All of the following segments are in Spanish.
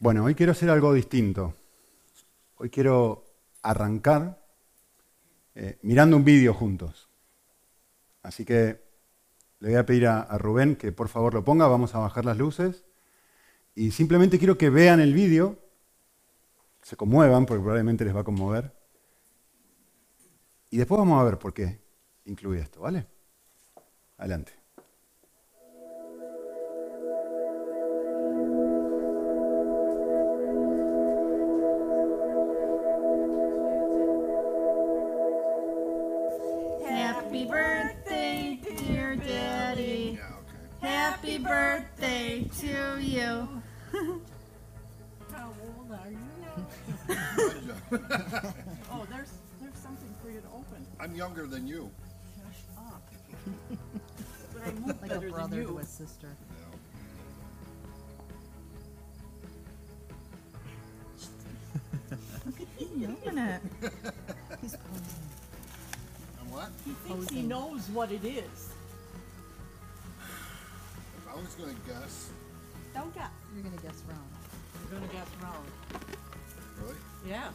Bueno, hoy quiero hacer algo distinto. Hoy quiero arrancar eh, mirando un vídeo juntos. Así que le voy a pedir a, a Rubén que por favor lo ponga, vamos a bajar las luces. Y simplemente quiero que vean el vídeo, se conmuevan, porque probablemente les va a conmover. Y después vamos a ver por qué incluye esto, ¿vale? Adelante. Oh, there's there's something for you to open. I'm younger than you. Shut up. but I move Like a better than brother you. to a sister. Open it. He's posing. And what? He thinks he knows what it is. If I was gonna guess, Don't get. You're gonna guess wrong. You're gonna guess wrong. really? Yeah.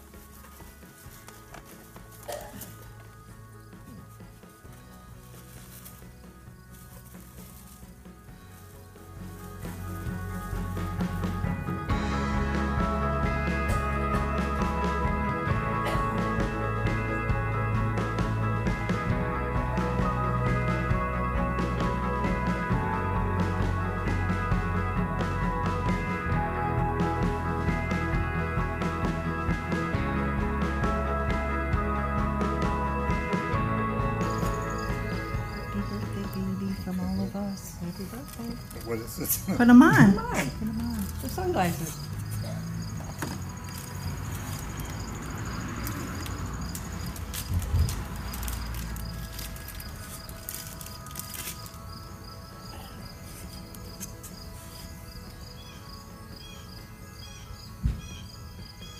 Birthday. What is it? Put them on. Come on. The sunglasses.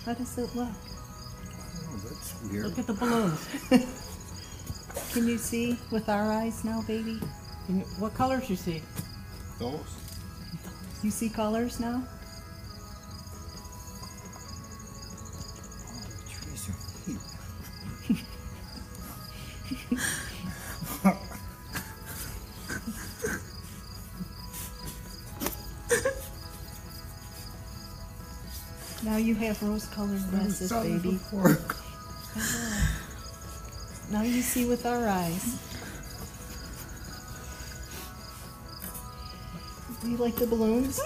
How does it look? oh, that's weird. Look at the balloons. Can you see with our eyes now, baby? Can you- what colors you see? Those? You see colors now? Oh, the trees are. Now you have rose-colored glasses, baby. Now you see with our eyes. You like the balloons?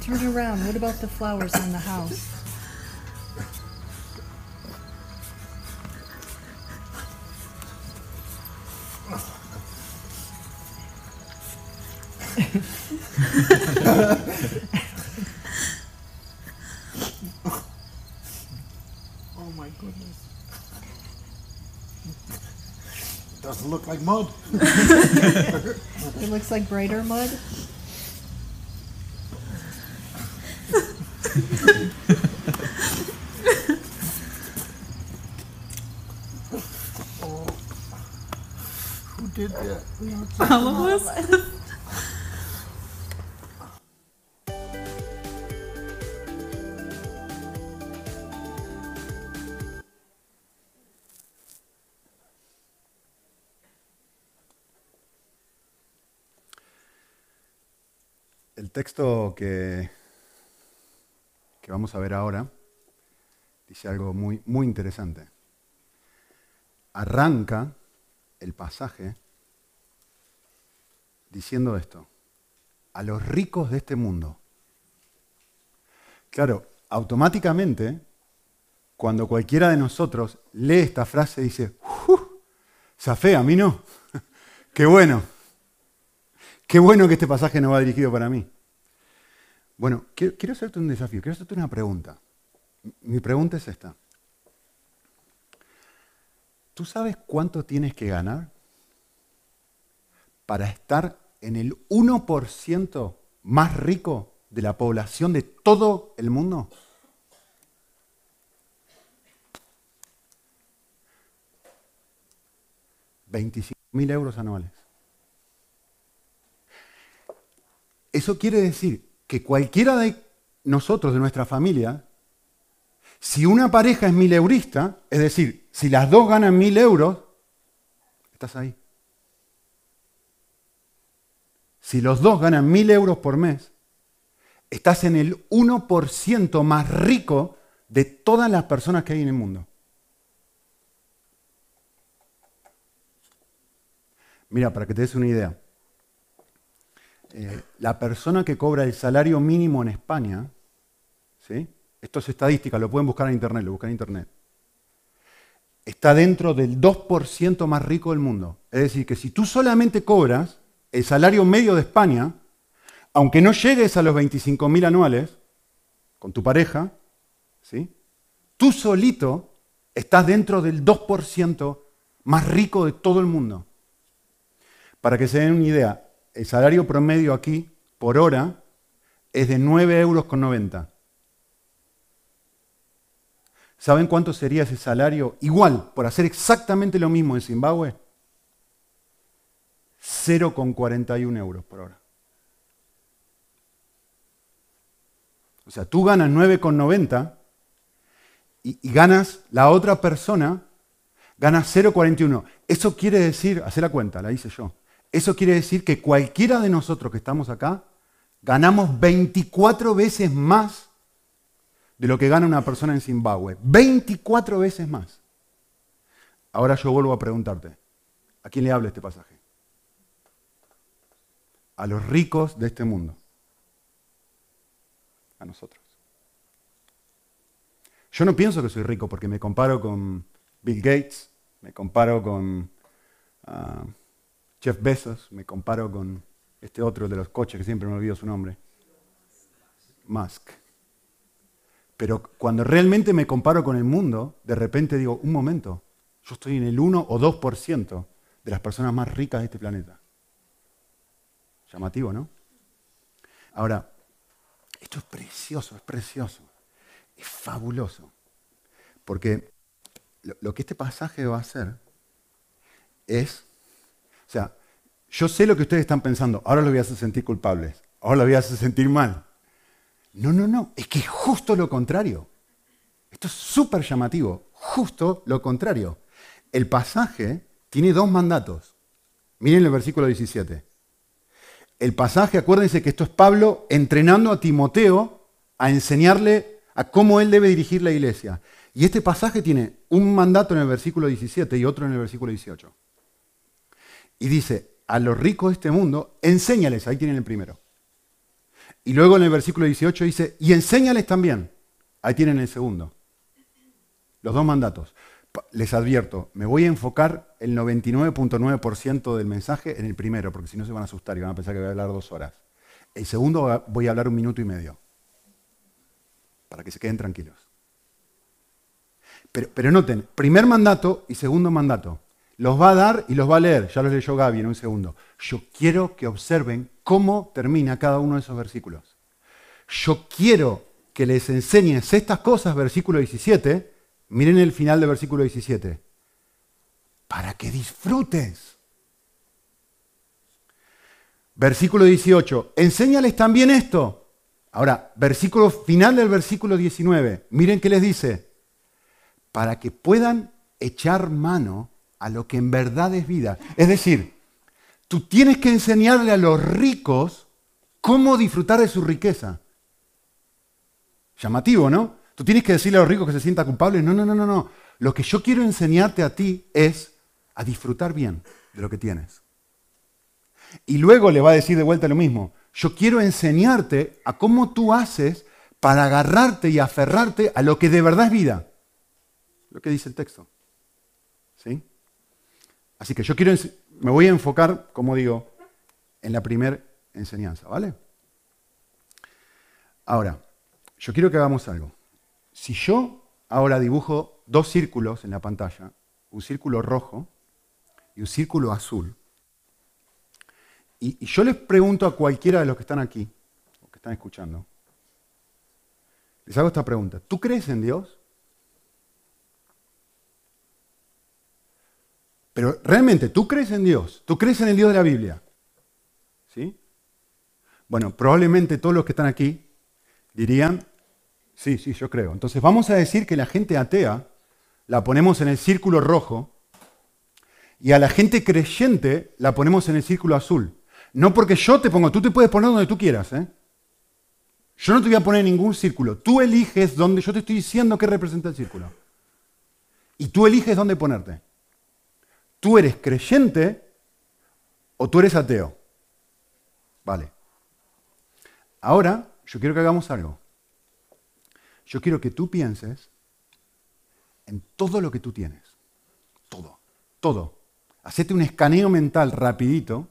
Turn around. What about the flowers in the house? My goodness. It Doesn't look like mud. It looks like brighter mud. Oh, who did that? All of us. Texto que, que vamos a ver ahora dice algo muy, muy interesante. Arranca el pasaje diciendo esto, a los ricos de este mundo. Claro, automáticamente, cuando cualquiera de nosotros lee esta frase, dice, "Uf, zafé, a mí no. Qué bueno. Qué bueno que este pasaje no va dirigido para mí. Bueno, quiero, hacerte un desafío, quiero hacerte una pregunta. Mi pregunta es esta. ¿Tú sabes cuánto tienes que ganar para estar en el 1% más rico de la población de todo el mundo? mil euros anuales. Eso quiere decir que cualquiera de nosotros, de nuestra familia, si una pareja es mil eurista, es decir, si las dos ganan mil euros, estás ahí. Si los dos ganan mil euros por mes, estás en el 1% más rico de todas las personas que hay en el mundo. Mira, para que te des una idea, eh, la persona que cobra el salario mínimo en España, ¿sí? esto es estadística, lo pueden buscar en internet, lo buscan en internet, está dentro del 2% más rico del mundo. Es decir, que si tú solamente cobras el salario medio de España, aunque no llegues a los 25.000 anuales con tu pareja, ¿sí? tú solito estás dentro del 2% más rico de todo el mundo. Para que se den una idea, el salario promedio aquí por hora es de 9,90 euros. ¿Saben cuánto sería ese salario igual por hacer exactamente lo mismo en Zimbabue? 0,41 euros por hora. O sea, tú ganas 9,90 y, y, ganas la otra persona, ganas 0,41. Eso quiere decir, hace la cuenta, la hice yo. Eso quiere decir que cualquiera de nosotros que estamos acá ganamos 24 veces más de lo que gana una persona en Zimbabue. 24 veces más. Ahora yo vuelvo a preguntarte, ¿a quién le habla este pasaje? A los ricos de este mundo. A nosotros. Yo no pienso que soy rico porque me comparo con Bill Gates, me comparo con... ah, Jeff Bezos, me comparo con este otro de los coches que siempre me olvido su nombre, Musk. Pero cuando realmente me comparo con el mundo, de repente digo, un momento, yo estoy en el 1 o 2% de las personas más ricas de este planeta. Llamativo, ¿no? Ahora, esto es precioso, es precioso, es fabuloso, porque lo, lo que este pasaje va a hacer es o sea, yo sé lo que ustedes están pensando, ahora lo voy a hacer sentir culpables, ahora lo voy a hacer sentir mal. No, no, no, es que es justo lo contrario. Esto es súper llamativo, justo lo contrario. El pasaje tiene dos mandatos. Miren el versículo 17. El pasaje, acuérdense que esto es Pablo entrenando a Timoteo a enseñarle a cómo él debe dirigir la iglesia. Y este pasaje tiene un mandato en el versículo 17 y otro en el versículo 18. Y dice, a los ricos de este mundo, enséñales, ahí tienen el primero. Y luego en el versículo 18 dice, y enséñales también, ahí tienen el segundo. Los dos mandatos. Les advierto, me voy a enfocar el 99.9% del mensaje en el primero, porque si no se van a asustar y van a pensar que voy a hablar dos horas. El segundo voy a hablar un minuto y medio, para que se queden tranquilos. Pero, pero noten, primer mandato y segundo mandato los va a dar y los va a leer. Ya los leyó Gaby en un segundo. Yo quiero que observen cómo termina cada uno de esos versículos. Yo quiero que les enseñes estas cosas, versículo 17. Miren el final del versículo 17. Para que disfrutes. Versículo 18. Enséñales también esto. Ahora, versículo final del versículo 19. Miren qué les dice. Para que puedan echar mano a lo que en verdad es vida. Es decir, tú tienes que enseñarle a los ricos cómo disfrutar de su riqueza. Llamativo, ¿no? Tú tienes que decirle a los ricos que se sientan culpables. No, no, no, no, no. Lo que yo quiero enseñarte a ti es a disfrutar bien de lo que tienes. Y luego le va a decir de vuelta lo mismo. Yo quiero enseñarte a cómo tú haces para agarrarte y aferrarte a lo que de verdad es vida. Lo que dice el texto. ¿Sí? Así que yo quiero, me voy a enfocar, como digo, en la primera enseñanza, ¿vale? Ahora, yo quiero que hagamos algo. Si yo ahora dibujo dos círculos en la pantalla, un círculo rojo y un círculo azul, y, y yo les pregunto a cualquiera de los que están aquí, ¿ok? que están escuchando, les hago esta pregunta. ¿Tú crees en Dios? Pero realmente, ¿tú crees en Dios? ¿Tú crees en el Dios de la Biblia? ¿Sí? Bueno, probablemente todos los que están aquí dirían, sí, sí, yo creo. Entonces vamos a decir que la gente atea la ponemos en el círculo rojo y a la gente creyente la ponemos en el círculo azul. No porque yo te pongo, tú te puedes poner donde tú quieras. ¿eh? Yo no te voy a poner en ningún círculo. Tú eliges dónde, yo te estoy diciendo qué representa el círculo. Y tú eliges dónde ponerte. ¿Tú eres creyente o tú eres ateo? Vale. Ahora, yo quiero que hagamos algo. Yo quiero que tú pienses en todo lo que tú tienes. Todo. Todo. Hacete un escaneo mental rapidito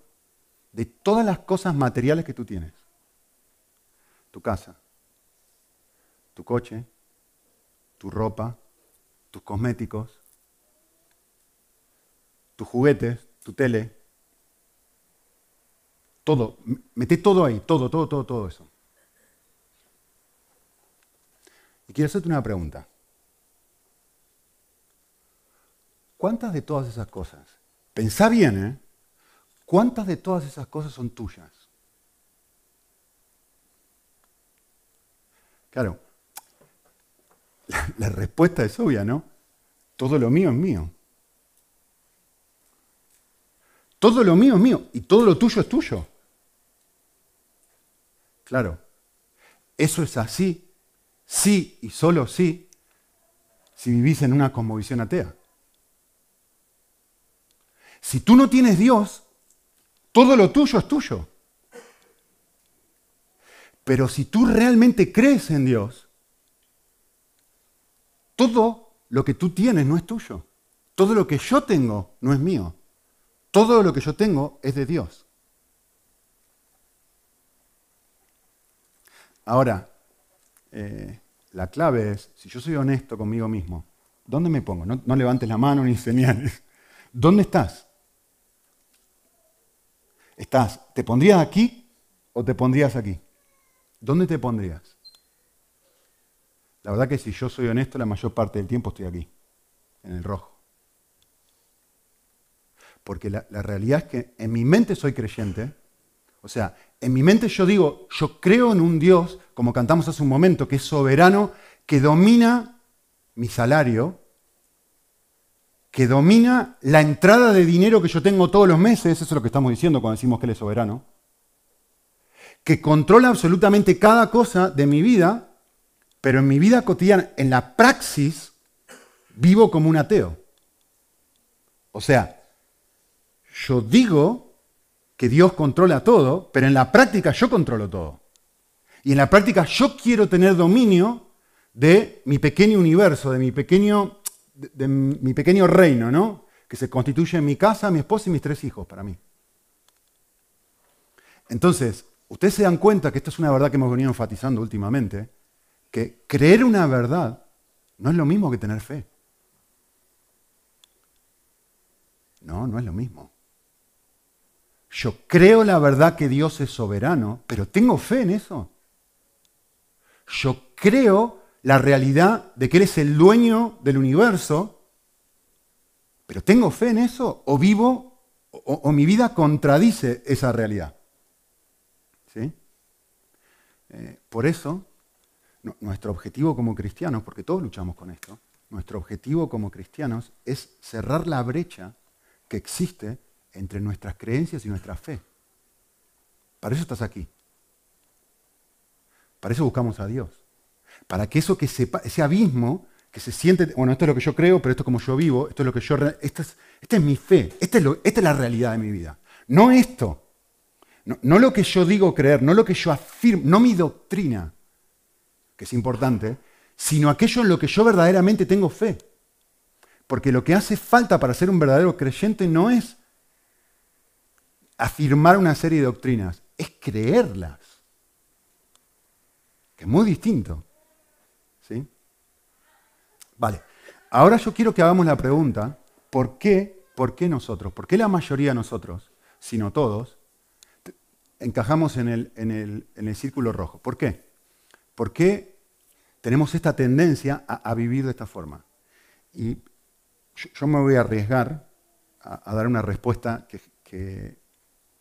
de todas las cosas materiales que tú tienes. Tu casa, tu coche, tu ropa, tus cosméticos, tus juguetes, tu tele. Todo. Mete todo ahí, todo, todo, todo, todo eso. Y quiero hacerte una pregunta. ¿Cuántas de todas esas cosas? Pensá bien, ¿eh? ¿Cuántas de todas esas cosas son tuyas? Claro, la, la respuesta es obvia, ¿no? Todo lo mío es mío. Todo lo mío es mío y todo lo tuyo es tuyo. Claro, eso es así, sí y solo sí, si vivís en una cosmovisión atea. Si tú no tienes Dios, todo lo tuyo es tuyo. Pero si tú realmente crees en Dios, todo lo que tú tienes no es tuyo. Todo lo que yo tengo no es mío. Todo lo que yo tengo es de Dios. Ahora, eh, la clave es, si yo soy honesto conmigo mismo, ¿dónde me pongo? No, no levantes la mano ni señales. ¿Dónde estás? ¿Estás, te pondrías aquí o te pondrías aquí? ¿Dónde te pondrías? La verdad que si yo soy honesto, la mayor parte del tiempo estoy aquí, en el rojo. Porque la, realidad es que en mi mente soy creyente. O sea, en mi mente yo digo, yo creo en un Dios, como cantamos hace un momento, que es soberano, que domina mi salario, que domina la entrada de dinero que yo tengo todos los meses, eso es lo que estamos diciendo cuando decimos que Él es soberano, que controla absolutamente cada cosa de mi vida, pero en mi vida cotidiana, en la praxis, vivo como un ateo. O sea, yo digo que Dios controla todo, pero en la práctica yo controlo todo. Y en la práctica yo quiero tener dominio de mi pequeño universo, de mi pequeño, de, mi pequeño reino, ¿no? Que se constituye en mi casa, mi esposa y mis tres hijos para mí. Entonces, ustedes se dan cuenta que esto es una verdad que hemos venido enfatizando últimamente, que creer una verdad no es lo mismo que tener fe. No, no es lo mismo. Yo creo la verdad que Dios es soberano, pero tengo fe en eso. Yo creo la realidad de que Él es el dueño del universo, pero tengo fe en eso o vivo o, mi vida contradice esa realidad. ¿Sí? Eh, por eso, nuestro objetivo como cristianos, porque todos luchamos con esto, nuestro objetivo como cristianos es cerrar la brecha que existe entre nuestras creencias y nuestra fe. Para eso estás aquí. Para eso buscamos a Dios. Para que eso que sepa, ese abismo que se siente, bueno, esto es lo que yo creo, pero esto es como yo vivo, esto es lo que yo, esta es, es mi fe, esta es, la realidad de mi vida. No esto, no lo que yo digo creer, no lo que yo afirmo, no mi doctrina, que es importante, sino aquello en lo que yo verdaderamente tengo fe. Porque lo que hace falta para ser un verdadero creyente no es afirmar una serie de doctrinas, es creerlas. Que es muy distinto. ¿Sí? Vale. Ahora yo quiero que hagamos la pregunta, ¿por qué, ¿por qué nosotros? ¿Por qué la mayoría de nosotros, si no todos, encajamos en el, en el- en el círculo rojo. ¿Por qué? ¿Por qué tenemos esta tendencia a, vivir de esta forma? Y yo, me voy a arriesgar a, dar una respuesta que-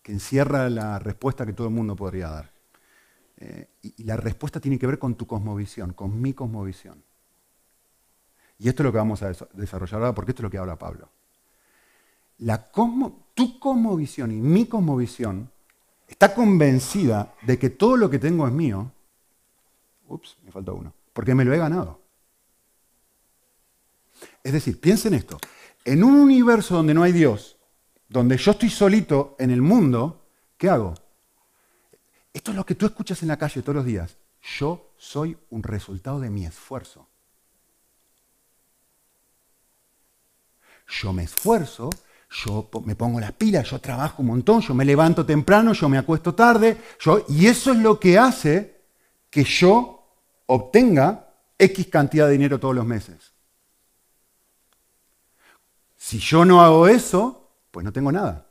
que encierra la respuesta que todo el mundo podría dar. Eh, y, la respuesta tiene que ver con tu cosmovisión, con mi cosmovisión. Y esto es lo que vamos a desa- desarrollar ahora, porque esto es lo que habla Pablo. La cosmo- tu cosmovisión y mi cosmovisión está convencida de que todo lo que tengo es mío. Ups, me falta uno. Porque me lo he ganado. Es decir, piensen esto. En un universo donde no hay Dios, donde yo estoy solito en el mundo, ¿qué hago? Esto es lo que tú escuchas en la calle todos los días. Yo soy un resultado de mi esfuerzo. Yo me esfuerzo, yo me pongo las pilas, yo trabajo un montón, yo me levanto temprano, yo me acuesto tarde, yo, y eso es lo que hace que yo obtenga X cantidad de dinero todos los meses. Si yo no hago eso, pues no tengo nada.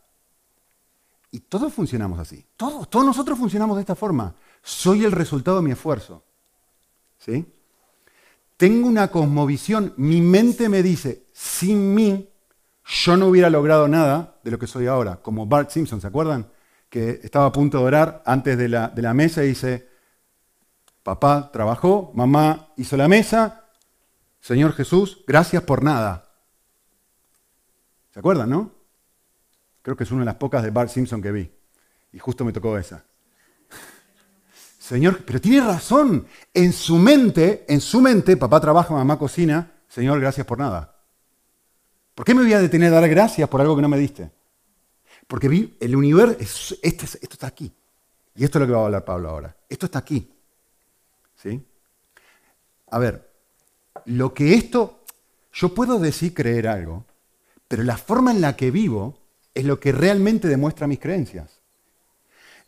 Y todos funcionamos así. Todos, todos nosotros funcionamos de esta forma. Soy el resultado de mi esfuerzo. ¿Sí? Tengo una cosmovisión, mi mente me dice, sin mí yo no hubiera logrado nada de lo que soy ahora. Como Bart Simpson, ¿se acuerdan? Que estaba a punto de orar antes de la, de la mesa y dice, papá trabajó, mamá hizo la mesa, Señor Jesús, gracias por nada. ¿Se acuerdan, no? Creo que es una de las pocas de Bart Simpson que vi. Y justo me tocó esa. Señor, pero tiene razón. En su mente, en su mente, papá trabaja, mamá cocina. Señor, gracias por nada. ¿Por qué me voy a detener a dar gracias por algo que no me diste? Porque vi el universo, es- este es- esto está aquí. Y esto es lo que va a hablar Pablo ahora. Esto está aquí. ¿Sí? A ver, lo que esto, yo puedo decir creer algo, pero la forma en la que vivo es lo que realmente demuestra mis creencias.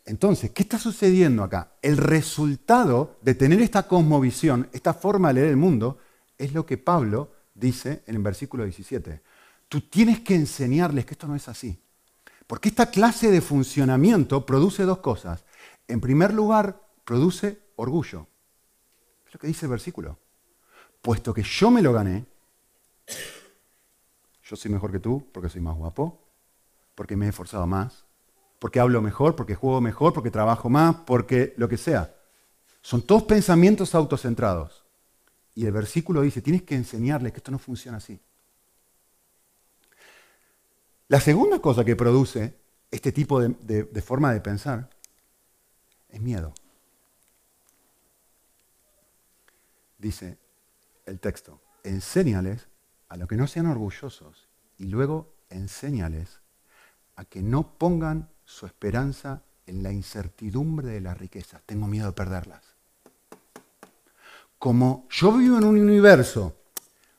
Entonces, ¿qué está sucediendo acá? El resultado de tener esta cosmovisión, esta forma de leer el mundo, es lo que Pablo dice en el versículo 17. Tú tienes que enseñarles que esto no es así. Porque esta clase de funcionamiento produce dos cosas. En primer lugar, produce orgullo. Es lo que dice el versículo. Puesto que yo me lo gané, yo soy mejor que tú porque soy más guapo, porque me he esforzado más, porque hablo mejor, porque juego mejor, porque trabajo más, porque lo que sea. Son todos pensamientos autocentrados. Y el versículo dice, tienes que enseñarles que esto no funciona así. La segunda cosa que produce este tipo de, forma de pensar es miedo. Dice el texto, enséñales a lo que no sean orgullosos y luego enséñales a que no pongan su esperanza en la incertidumbre de las riquezas. Tengo miedo de perderlas. Como yo vivo en un universo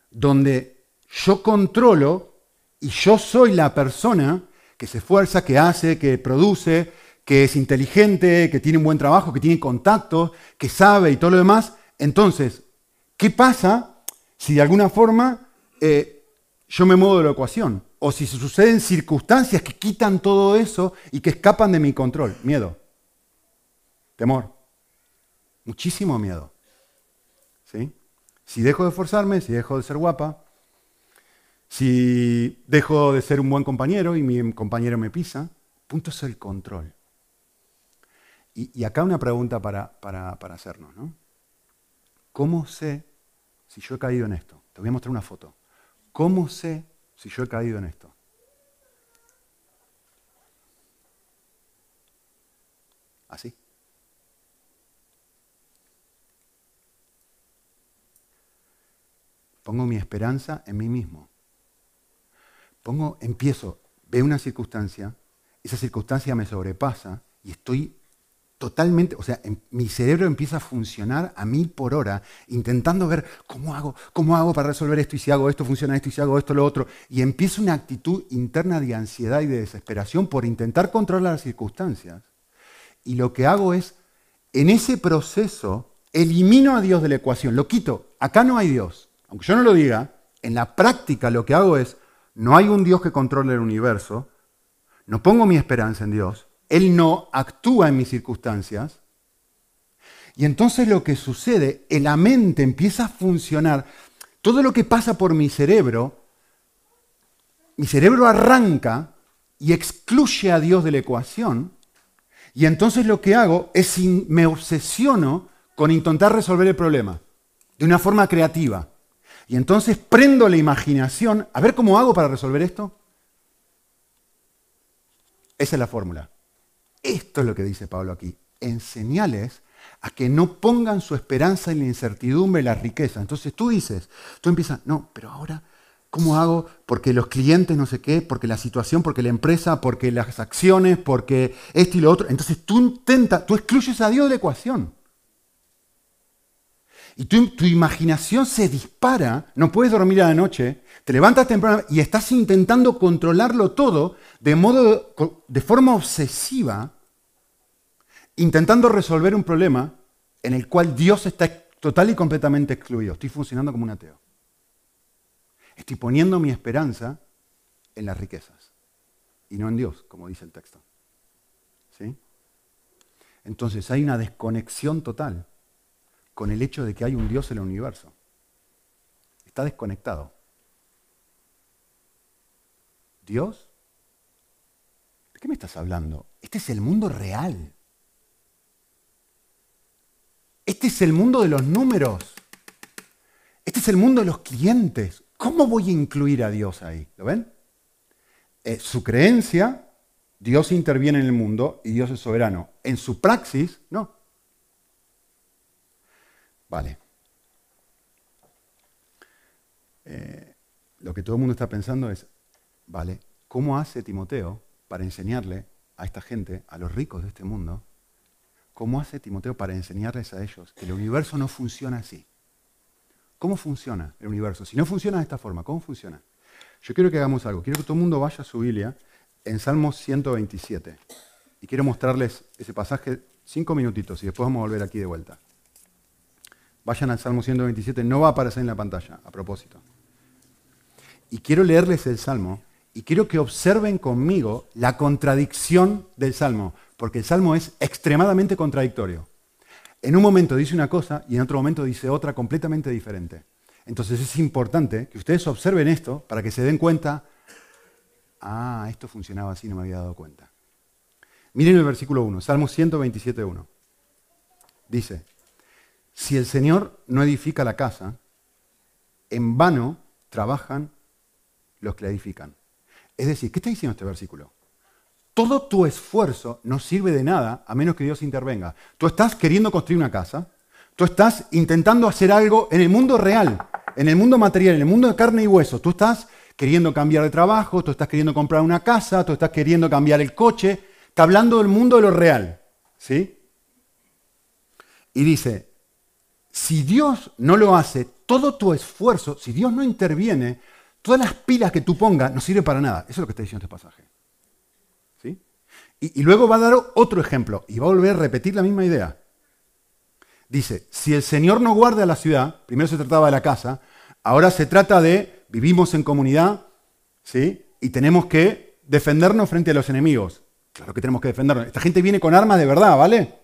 donde yo controlo y yo soy la persona que se esfuerza, que hace, que produce, que es inteligente, que tiene un buen trabajo, que tiene contactos, que sabe y todo lo demás, entonces, ¿qué pasa si de alguna forma eh, yo me muevo de la ecuación? O si suceden circunstancias que quitan todo eso y que escapan de mi control. Miedo. Temor. Muchísimo miedo. ¿Sí? Si dejo de esforzarme, si dejo de ser guapa, si dejo de ser un buen compañero y mi compañero me pisa, punto es el control. Y, acá una pregunta para, para- para hacernos, ¿no? ¿Cómo sé si yo he caído en esto? Te voy a mostrar una foto. ¿Cómo sé si yo he caído en esto? Así. Pongo mi esperanza en mí mismo. Pongo, empiezo, veo una circunstancia, esa circunstancia me sobrepasa y estoy totalmente, o sea, em- mi cerebro empieza a funcionar a mil por hora, intentando ver cómo hago, cómo hago para resolver esto, y si hago esto, funciona esto, y si hago esto, lo otro. Y empieza una actitud interna de ansiedad y de desesperación por intentar controlar las circunstancias. Y lo que hago es, en ese proceso, elimino a Dios de la ecuación, lo quito. Acá no hay Dios. Aunque yo no lo diga, en la práctica lo que hago es, no hay un Dios que controle el universo, no pongo mi esperanza en Dios, Él no actúa en mis circunstancias. Y entonces lo que sucede, la mente empieza a funcionar. Todo lo que pasa por mi cerebro, mi cerebro arranca y excluye a Dios de la ecuación. Y entonces lo que hago es me obsesiono con intentar resolver el problema de una forma creativa. Y entonces prendo la imaginación, a ver cómo hago para resolver esto. Esa es la fórmula. Esto es lo que dice Pablo aquí. Enseñales a que no pongan su esperanza en la incertidumbre y la riqueza. Entonces tú dices, tú empiezas, no, pero ahora, ¿cómo hago? Porque los clientes no sé qué, porque la situación, porque la empresa, porque las acciones, porque esto y lo otro. Entonces tú intentas, tú excluyes a Dios de la ecuación. Y tu, imaginación se dispara, no puedes dormir a la noche, te levantas temprano y estás intentando controlarlo todo de modo, de forma obsesiva, intentando resolver un problema en el cual Dios está total y completamente excluido. Estoy funcionando como un ateo. Estoy poniendo mi esperanza en las riquezas y no en Dios, como dice el texto. ¿Sí? Entonces hay una desconexión total con el hecho de que hay un Dios en el universo. Está desconectado. ¿Dios? ¿De qué me estás hablando? Este es el mundo real. Este es el mundo de los números. Este es el mundo de los clientes. ¿Cómo voy a incluir a Dios ahí? ¿Lo ven? Eh, su creencia, Dios interviene en el mundo y Dios es soberano. En su praxis, no. Vale. Eh, lo que todo el mundo está pensando es, vale, ¿cómo hace Timoteo para enseñarle a esta gente, a los ricos de este mundo, cómo hace Timoteo para enseñarles a ellos que el universo no funciona así? ¿Cómo funciona el universo? Si no funciona de esta forma, ¿cómo funciona? Yo quiero que hagamos algo. Quiero que todo el mundo vaya a su Biblia en Salmos 127. Y quiero mostrarles ese pasaje cinco minutitos y después vamos a volver aquí de vuelta. Vayan al Salmo 127, no va a aparecer en la pantalla, a propósito. Y quiero leerles el Salmo y quiero que observen conmigo la contradicción del Salmo, porque el Salmo es extremadamente contradictorio. En un momento dice una cosa y en otro momento dice otra completamente diferente. Entonces es importante que ustedes observen esto para que se den cuenta, ah, esto funcionaba así, no me había dado cuenta. Miren el versículo 1, Salmo 127, 1. Dice, si el Señor no edifica la casa, en vano trabajan los que la edifican. Es decir, ¿qué está diciendo este versículo? Todo tu esfuerzo no sirve de nada a menos que Dios intervenga. Tú estás queriendo construir una casa, tú estás intentando hacer algo en el mundo real, en el mundo material, en el mundo de carne y hueso. Tú estás queriendo cambiar de trabajo, tú estás queriendo comprar una casa, tú estás queriendo cambiar el coche. Está hablando del mundo de lo real. ¿Sí? Y dice, si Dios no lo hace, todo tu esfuerzo, si Dios no interviene, todas las pilas que tú pongas no sirve para nada. Eso es lo que está diciendo este pasaje. ¿Sí? Y, luego va a dar otro ejemplo y va a volver a repetir la misma idea. Dice, si el Señor no guarda la ciudad, primero se trataba de la casa, ahora se trata de vivimos en comunidad, ¿sí? Y tenemos que defendernos frente a los enemigos. Claro que tenemos que defendernos. Esta gente viene con armas de verdad, ¿vale?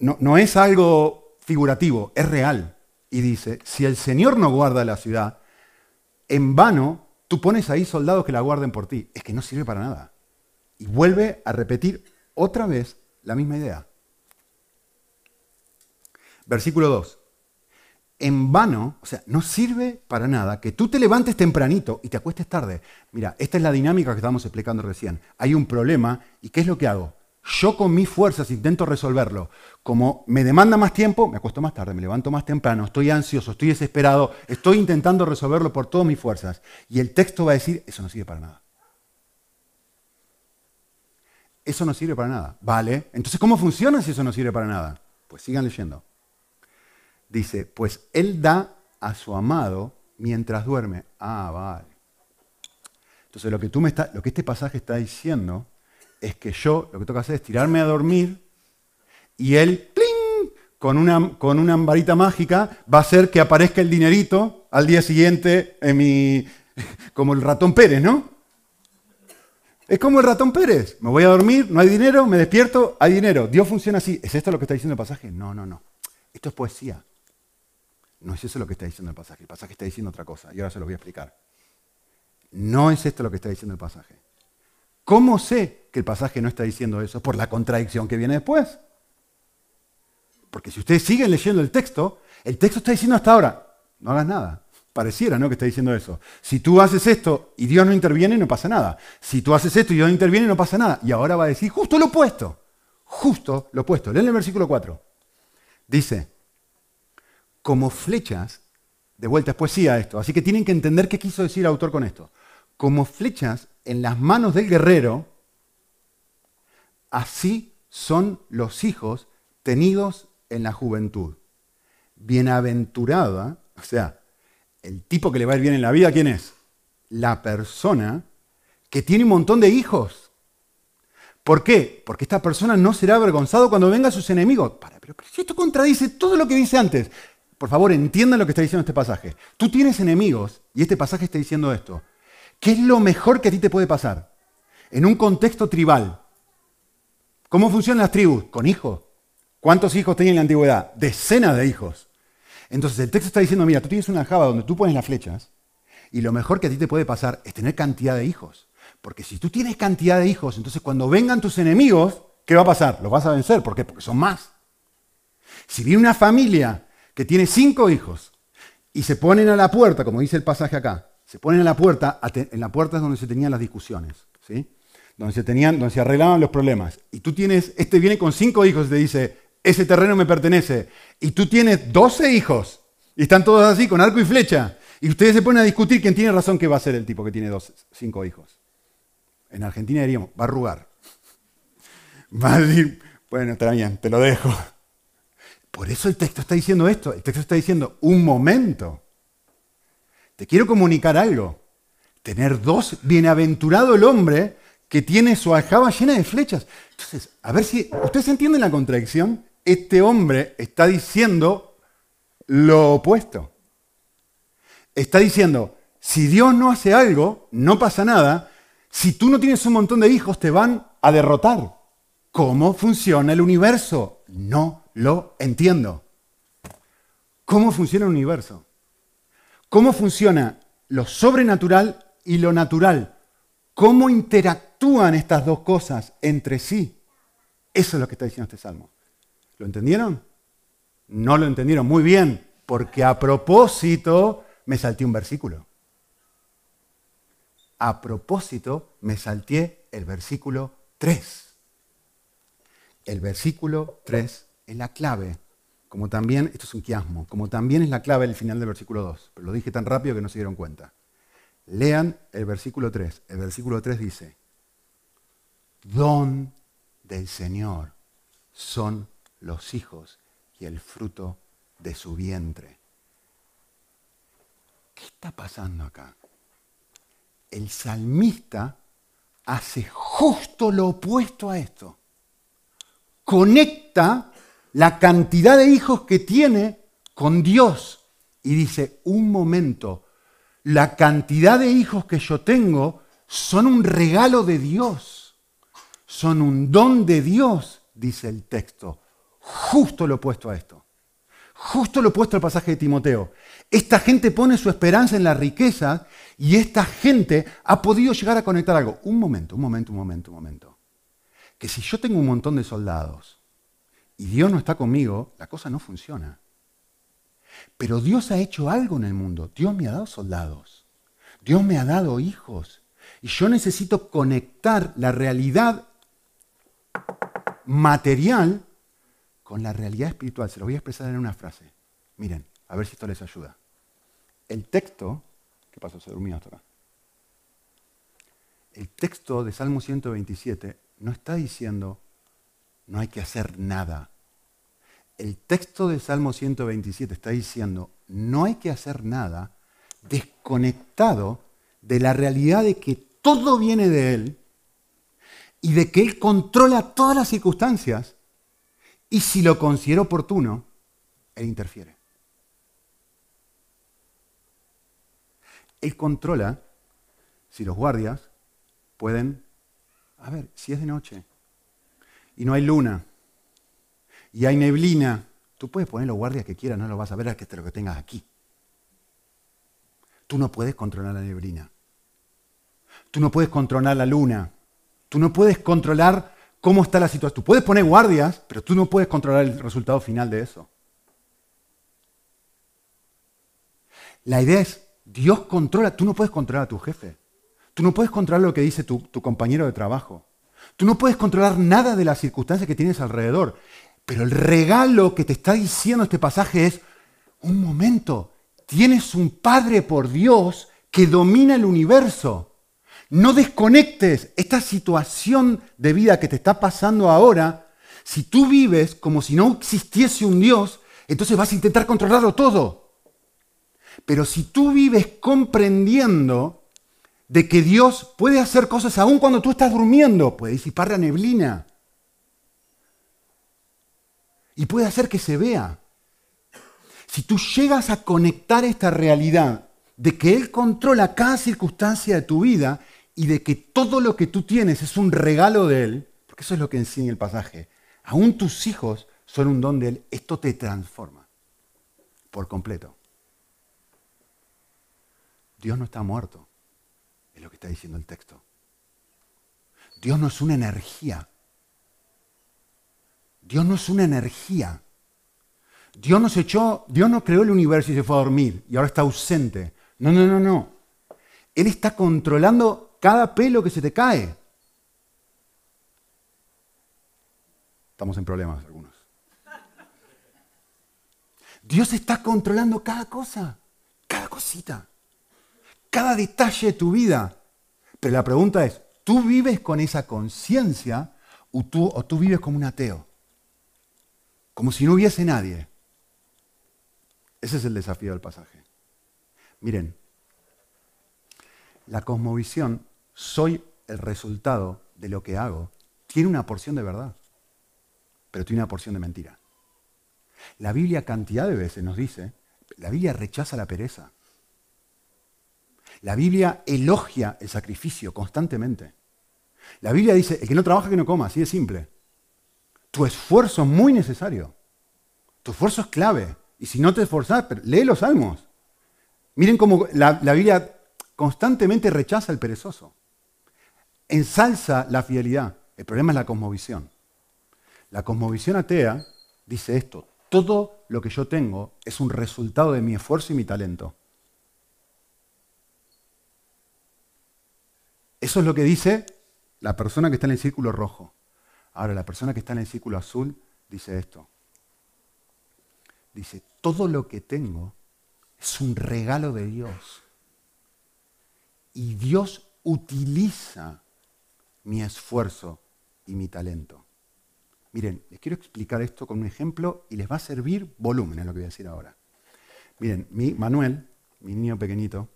No es algo figurativo, es real. Y dice, si el Señor no guarda la ciudad, en vano tú pones ahí soldados que la guarden por ti. Es que no sirve para nada. Y vuelve a repetir otra vez la misma idea. Versículo 2. En vano, o sea, no sirve para nada que tú te levantes tempranito y te acuestes tarde. Mira, esta es la dinámica que estábamos explicando recién. Hay un problema y ¿qué es lo que hago? Yo con mis fuerzas intento resolverlo. Como me demanda más tiempo, me acuesto más tarde, me levanto más temprano, estoy ansioso, estoy desesperado, estoy intentando resolverlo por todas mis fuerzas. Y el texto va a decir, eso no sirve para nada. Eso no sirve para nada. Vale, entonces ¿cómo funciona si eso no sirve para nada? Pues sigan leyendo. Dice, pues él da a su amado mientras duerme. Ah, vale. Entonces lo que, tú me está, lo que este pasaje está diciendo es que yo lo que tengo que hacer es tirarme a dormir y él, ¡pling! Con una, con una varita mágica va a hacer que aparezca el dinerito al día siguiente en mi, como el ratón Pérez, ¿no? Es como el ratón Pérez. Me voy a dormir, no hay dinero, me despierto, hay dinero. Dios funciona así. ¿Es esto lo que está diciendo el pasaje? No, no, no. Esto es poesía. No es eso lo que está diciendo el pasaje. El pasaje está diciendo otra cosa y ahora se lo voy a explicar. No es esto lo que está diciendo el pasaje. ¿Cómo sé que el pasaje no está diciendo eso? Por la contradicción que viene después. Porque si ustedes siguen leyendo el texto, el texto está diciendo hasta ahora, no hagas nada. Pareciera, ¿no? Que está diciendo eso. Si tú haces esto y Dios no interviene, no pasa nada. Si tú haces esto y Dios no interviene, no pasa nada. Y ahora va a decir justo lo opuesto. Justo lo opuesto. Leen el versículo 4. Dice, como flechas, de vuelta es poesía esto, así que tienen que entender qué quiso decir el autor con esto. Como flechas en las manos del guerrero, así son los hijos tenidos en la juventud. Bienaventurada, o sea, el tipo que le va a ir bien en la vida, ¿quién es? La persona que tiene un montón de hijos. ¿Por qué? Porque esta persona no será avergonzado cuando vengan sus enemigos. Para, pero, esto contradice todo lo que dice antes. Por favor, entiendan lo que está diciendo este pasaje. Tú tienes enemigos y este pasaje está diciendo esto. ¿Qué es lo mejor que a ti te puede pasar? En un contexto tribal. ¿Cómo funcionan las tribus? Con hijos. ¿Cuántos hijos tenían en la antigüedad? Decenas de hijos. Entonces el texto está diciendo, mira, tú tienes una java donde tú pones las flechas y lo mejor que a ti te puede pasar es tener cantidad de hijos. Porque si tú tienes cantidad de hijos, entonces cuando vengan tus enemigos, ¿qué va a pasar? Los vas a vencer. ¿Por qué? Porque son más. Si viene una familia que tiene cinco hijos y se ponen a la puerta, como dice el pasaje acá, se ponen a la puerta, en la puerta es donde se tenían las discusiones, ¿sí? Donde se tenían, donde se arreglaban los problemas. Y tú tienes, este viene con cinco hijos y te dice, ese terreno me pertenece. Y tú tienes 12 hijos y están todos así, con arco y flecha. Y ustedes se ponen a discutir quién tiene razón que va a ser el tipo que tiene cinco hijos. En Argentina diríamos, va a arrugar. Va a decir, bueno, está bien, te lo dejo. Por eso el texto está diciendo esto. El texto está diciendo, un momento. Te quiero comunicar algo. Tener dos, bienaventurado el hombre que tiene su aljaba llena de flechas. Entonces, a ver si ustedes entienden la contradicción. Este hombre está diciendo lo opuesto. Está diciendo, si Dios no hace algo, no pasa nada. Si tú no tienes un montón de hijos, te van a derrotar. ¿Cómo funciona el universo? No lo entiendo. ¿Cómo funciona el universo? ¿Cómo funciona lo sobrenatural y lo natural? ¿Cómo interactúan estas dos cosas entre sí? Eso es lo que está diciendo este salmo. ¿Lo entendieron? No lo entendieron muy bien, porque a propósito me salté un versículo. A propósito me salté el versículo 3. El versículo 3 es la clave, como también, esto es un quiasmo, como también es la clave del final del versículo 2, pero lo dije tan rápido que no se dieron cuenta. Lean el versículo 3. El versículo 3 dice, don del Señor son los hijos y el fruto de su vientre. ¿Qué está pasando acá? El salmista hace justo lo opuesto a esto. Conecta la cantidad de hijos que tiene con Dios y dice, un momento, la cantidad de hijos que yo tengo son un regalo de Dios, son un don de Dios, dice el texto. Justo lo opuesto a esto. Justo lo opuesto al pasaje de Timoteo. Esta gente pone su esperanza en la riqueza y esta gente ha podido llegar a conectar algo. Un momento, un momento, un momento, un momento. Que si yo tengo un montón de soldados y Dios no está conmigo, la cosa no funciona. Pero Dios ha hecho algo en el mundo. Dios me ha dado soldados. Dios me ha dado hijos. Y yo necesito conectar la realidad material con la realidad espiritual. Se lo voy a expresar en una frase. Miren, a ver si esto les ayuda. El texto, ¿qué pasó? Se durmió hasta acá. El texto de Salmo 127 no está diciendo no hay que hacer nada. El texto de Salmo 127 está diciendo no hay que hacer nada desconectado de la realidad de que todo viene de Él y de que Él controla todas las circunstancias y si lo considera oportuno, Él interfiere. Él controla si los guardias pueden A ver, si es de noche y no hay luna y hay neblina, tú puedes poner los guardias que quieras, no lo vas a ver a que te lo que tengas aquí. Tú no puedes controlar la neblina. Tú no puedes controlar la luna. Tú no puedes controlar cómo está la situación. Tú puedes poner guardias, pero tú no puedes controlar el resultado final de eso. La idea es, Dios controla, tú no puedes controlar a tu jefe. Tú no puedes controlar lo que dice tu compañero de trabajo. Tú no puedes controlar nada de las circunstancias que tienes alrededor. Pero el regalo que te está diciendo este pasaje es, un momento, tienes un Padre por Dios que domina el universo. No desconectes esta situación de vida que te está pasando ahora. Si tú vives como si no existiese un Dios, entonces vas a intentar controlarlo todo. Pero si tú vives comprendiendo de que Dios puede hacer cosas aún cuando tú estás durmiendo, puede disipar la neblina y puede hacer que se vea. Si tú llegas a conectar esta realidad de que Él controla cada circunstancia de tu vida y de que todo lo que tú tienes es un regalo de Él, porque eso es lo que enseña el pasaje, aún tus hijos son un don de Él, esto te transforma por completo. Dios no está muerto, lo que está diciendo el texto. Dios no es una energía. Dios no es una energía. Dios nos echó, Dios no creó el universo y se fue a dormir y ahora está ausente. No, no, no, no. Él está controlando cada pelo que se te cae. Estamos en problemas algunos. Dios está controlando cada cosa, cada cosita, cada detalle de tu vida. Pero la pregunta es, ¿tú vives con esa conciencia o tú, o tú vives como un ateo? Como si no hubiese nadie. Ese es el desafío del pasaje. Miren, la cosmovisión, soy el resultado de lo que hago, tiene una porción de verdad, pero tiene una porción de mentira. La Biblia cantidad de veces nos dice, la Biblia rechaza la pereza. La Biblia elogia el sacrificio constantemente. La Biblia dice, el que no trabaja que no coma, así de simple. Tu esfuerzo es muy necesario. Tu esfuerzo es clave. Y si no te esforzás, lee los salmos. Miren cómo la, la Biblia constantemente rechaza el perezoso. Ensalza la fidelidad. El problema es la cosmovisión. La cosmovisión atea dice esto, todo lo que yo tengo es un resultado de mi esfuerzo y mi talento. Eso es lo que dice la persona que está en el círculo rojo. Ahora, la persona que está en el círculo azul dice esto. Dice, todo lo que tengo es un regalo de Dios. Y Dios utiliza mi esfuerzo y mi talento. Miren, les quiero explicar esto con un ejemplo y les va a servir volumen, es lo que voy a decir ahora. Miren, mi Manuel, mi niño pequeñito,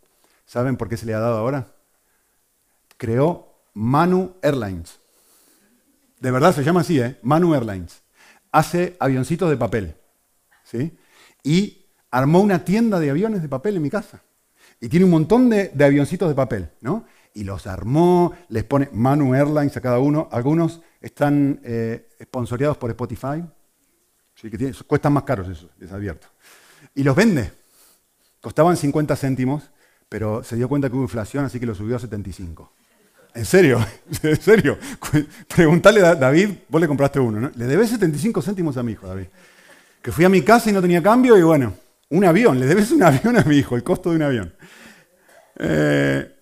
¿saben por qué se le ha dado ahora? Creó Manu Airlines. De verdad se llama así, ¿eh? Manu Airlines. Hace avioncitos de papel. ¿sí? Y armó una tienda de aviones de papel en mi casa. Y tiene un montón de, avioncitos de papel, ¿no? Y los armó, les pone Manu Airlines a cada uno. Algunos están eh, por Spotify. ¿sí? que cuestan más caros eso, les advierto. Y los vende. Costaban 50 céntimos, pero se dio cuenta que hubo inflación, así que lo subió a 75. ¿En serio? ¿En serio? Preguntale a David, vos le compraste uno, ¿no? Le debes 75 céntimos a mi hijo, David. Que fui a mi casa y no tenía cambio y bueno, un avión, le debes un avión a mi hijo, el costo de un avión. Eh,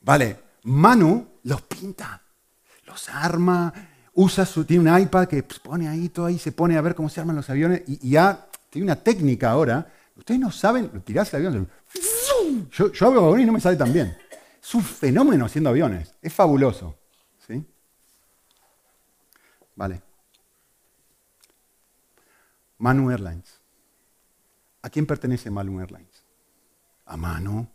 vale, Manu los pinta, los arma, usa su, tiene un iPad que pone ahí todo ahí, se pone a ver cómo se arman los aviones y, ya tiene una técnica ahora. Ustedes no saben, tirás el avión, yo, yo hago aviones y no me sale tan bien. Es un fenómeno haciendo aviones, es fabuloso. ¿sí? Vale. Manu Airlines. ¿A quién pertenece Manu Airlines? A Manu.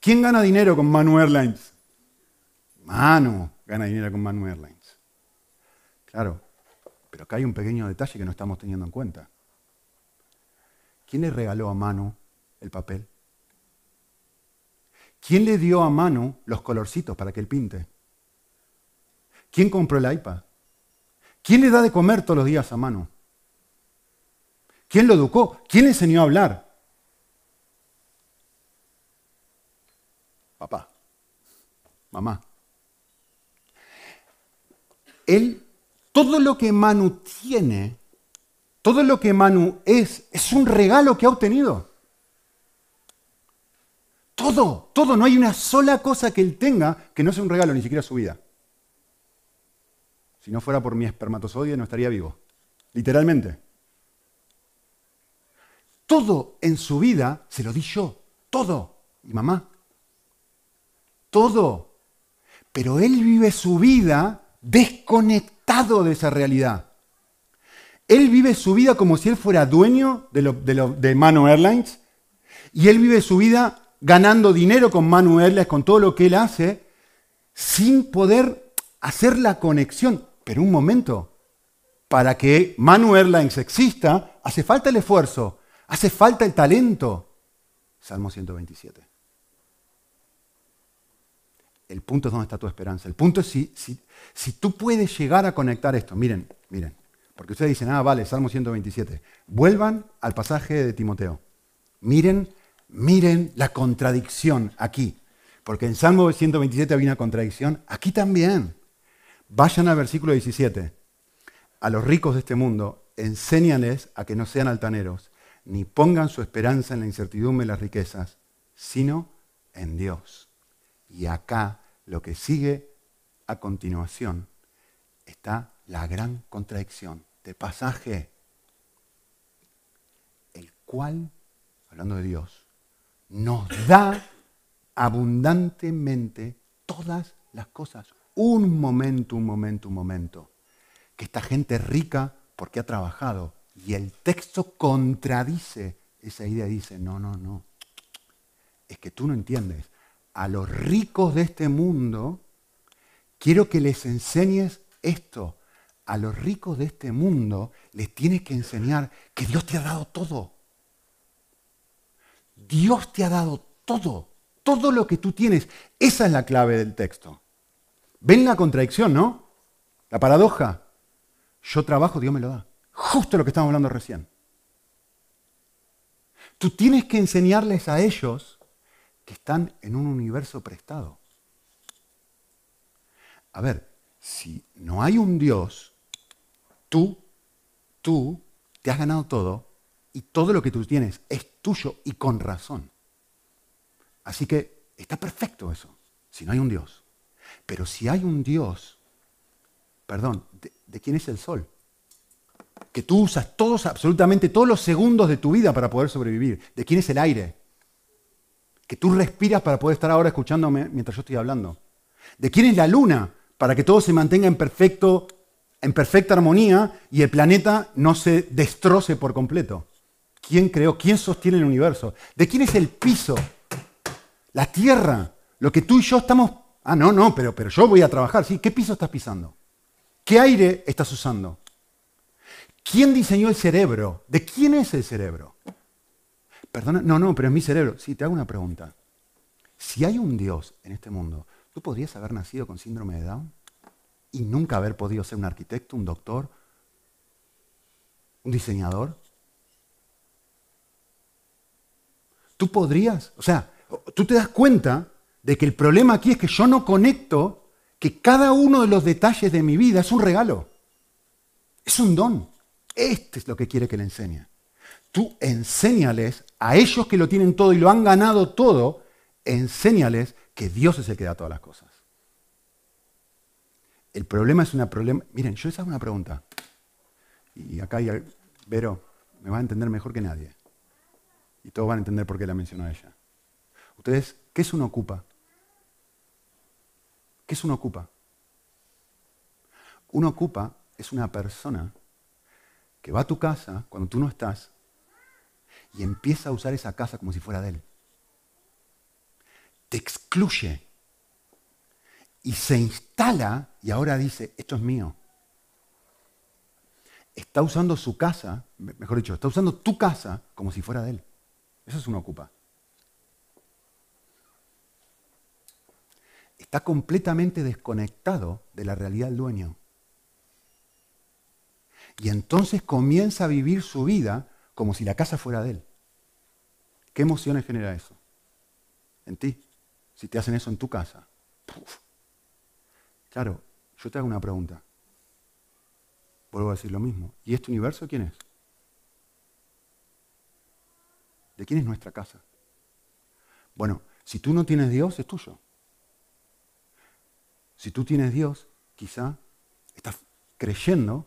¿Quién gana dinero con Manu Airlines? Manu gana dinero con Manu Airlines. Claro, pero acá hay un pequeño detalle que no estamos teniendo en cuenta. ¿Quién le regaló a Manu el papel? ¿Quién le dio a Manu los colorcitos para que él pinte? ¿Quién compró el iPad? ¿Quién le da de comer todos los días a mano? ¿Quién lo educó? ¿Quién le enseñó a hablar? Papá, mamá. Él, todo lo que Manu tiene, todo lo que Manu es, es un regalo que ha obtenido. Todo, todo, no hay una sola cosa que él tenga que no sea un regalo, ni siquiera su vida. Si no fuera por mi espermatozoide no estaría vivo, literalmente. Todo en su vida se lo di yo, todo, mi mamá, todo. Pero él vive su vida desconectado de esa realidad. Él vive su vida como si él fuera dueño de, de, de Manu Airlines y él vive su vida ganando dinero con Manu Airlines, con todo lo que él hace, sin poder hacer la conexión. Pero un momento, para que Manu Airlines exista, hace falta el esfuerzo, hace falta el talento. Salmo 127. El punto es dónde está tu esperanza. El punto es si, si, si tú puedes llegar a conectar esto. Miren, miren. Porque ustedes dicen, ah, vale, Salmo 127. Vuelvan al pasaje de Timoteo. Miren, miren la contradicción aquí. Porque en Salmo 127 había una contradicción. Aquí también. Vayan al versículo 17. A los ricos de este mundo, enséñales a que no sean altaneros, ni pongan su esperanza en la incertidumbre de las riquezas, sino en Dios. Y acá lo que sigue a continuación está la gran contradicción de pasaje, el cual, hablando de Dios, nos da abundantemente todas las cosas. Un momento, un momento, un momento. Que esta gente es rica porque ha trabajado. Y el texto contradice esa idea dice, no, no, no. Es que tú no entiendes. A los ricos de este mundo, quiero que les enseñes esto. A los ricos de este mundo les tienes que enseñar que Dios te ha dado todo. Dios te ha dado todo. Todo lo que tú tienes. Esa es la clave del texto. ¿Ven la contradicción, no? La paradoja. Yo trabajo, Dios me lo da. Justo lo que estamos hablando recién. Tú tienes que enseñarles a ellos que están en un universo prestado. A ver, si no hay un Dios, tú, tú te has ganado todo y todo lo que tú tienes es tuyo y con razón. Así que está perfecto eso, si no hay un Dios. Pero si hay un Dios, perdón, ¿de, de quién es el sol? Que tú usas todos, absolutamente todos los segundos de tu vida para poder sobrevivir. ¿De quién es el aire? Que tú respiras para poder estar ahora escuchándome mientras yo estoy hablando. ¿De quién es la luna? Para que todo se mantenga en, perfecto, en perfecta armonía y el planeta no se destroce por completo. ¿Quién creó? ¿Quién sostiene el universo? ¿De quién es el piso? La tierra. Lo que tú y yo estamos Ah, no, no, pero, pero yo voy a trabajar. ¿sí? ¿Qué piso estás pisando? ¿Qué aire estás usando? ¿Quién diseñó el cerebro? ¿De quién es el cerebro? Perdona, no, no, pero es mi cerebro. Sí, te hago una pregunta. Si hay un Dios en este mundo, ¿tú podrías haber nacido con síndrome de Down y nunca haber podido ser un arquitecto, un doctor, un diseñador? ¿Tú podrías? O sea, tú te das cuenta de que el problema aquí es que yo no conecto que cada uno de los detalles de mi vida es un regalo. Es un don. Este es lo que quiere que le enseñe. Tú enséñales a ellos que lo tienen todo y lo han ganado todo, enséñales que Dios es el que da todas las cosas. El problema es una problema. Miren, yo les hago una pregunta. Y acá hay, Vero me va a entender mejor que nadie. Y todos van a entender por qué la mencionó ella. Ustedes, ¿qué es un ocupa? ¿Qué es un ocupa? Un ocupa es una persona que va a tu casa cuando tú no estás y empieza a usar esa casa como si fuera de él. Te excluye y se instala y ahora dice, esto es mío. Está usando su casa, mejor dicho, está usando tu casa como si fuera de él. Eso es un ocupa. está completamente desconectado de la realidad del dueño. Y entonces comienza a vivir su vida como si la casa fuera de él. ¿Qué emociones genera eso? En ti. Si te hacen eso en tu casa. Puf. Claro, yo te hago una pregunta. Vuelvo a decir lo mismo. ¿Y este universo quién es? ¿De quién es nuestra casa? Bueno, si tú no tienes Dios, es tuyo. Si tú tienes Dios, quizá estás creyendo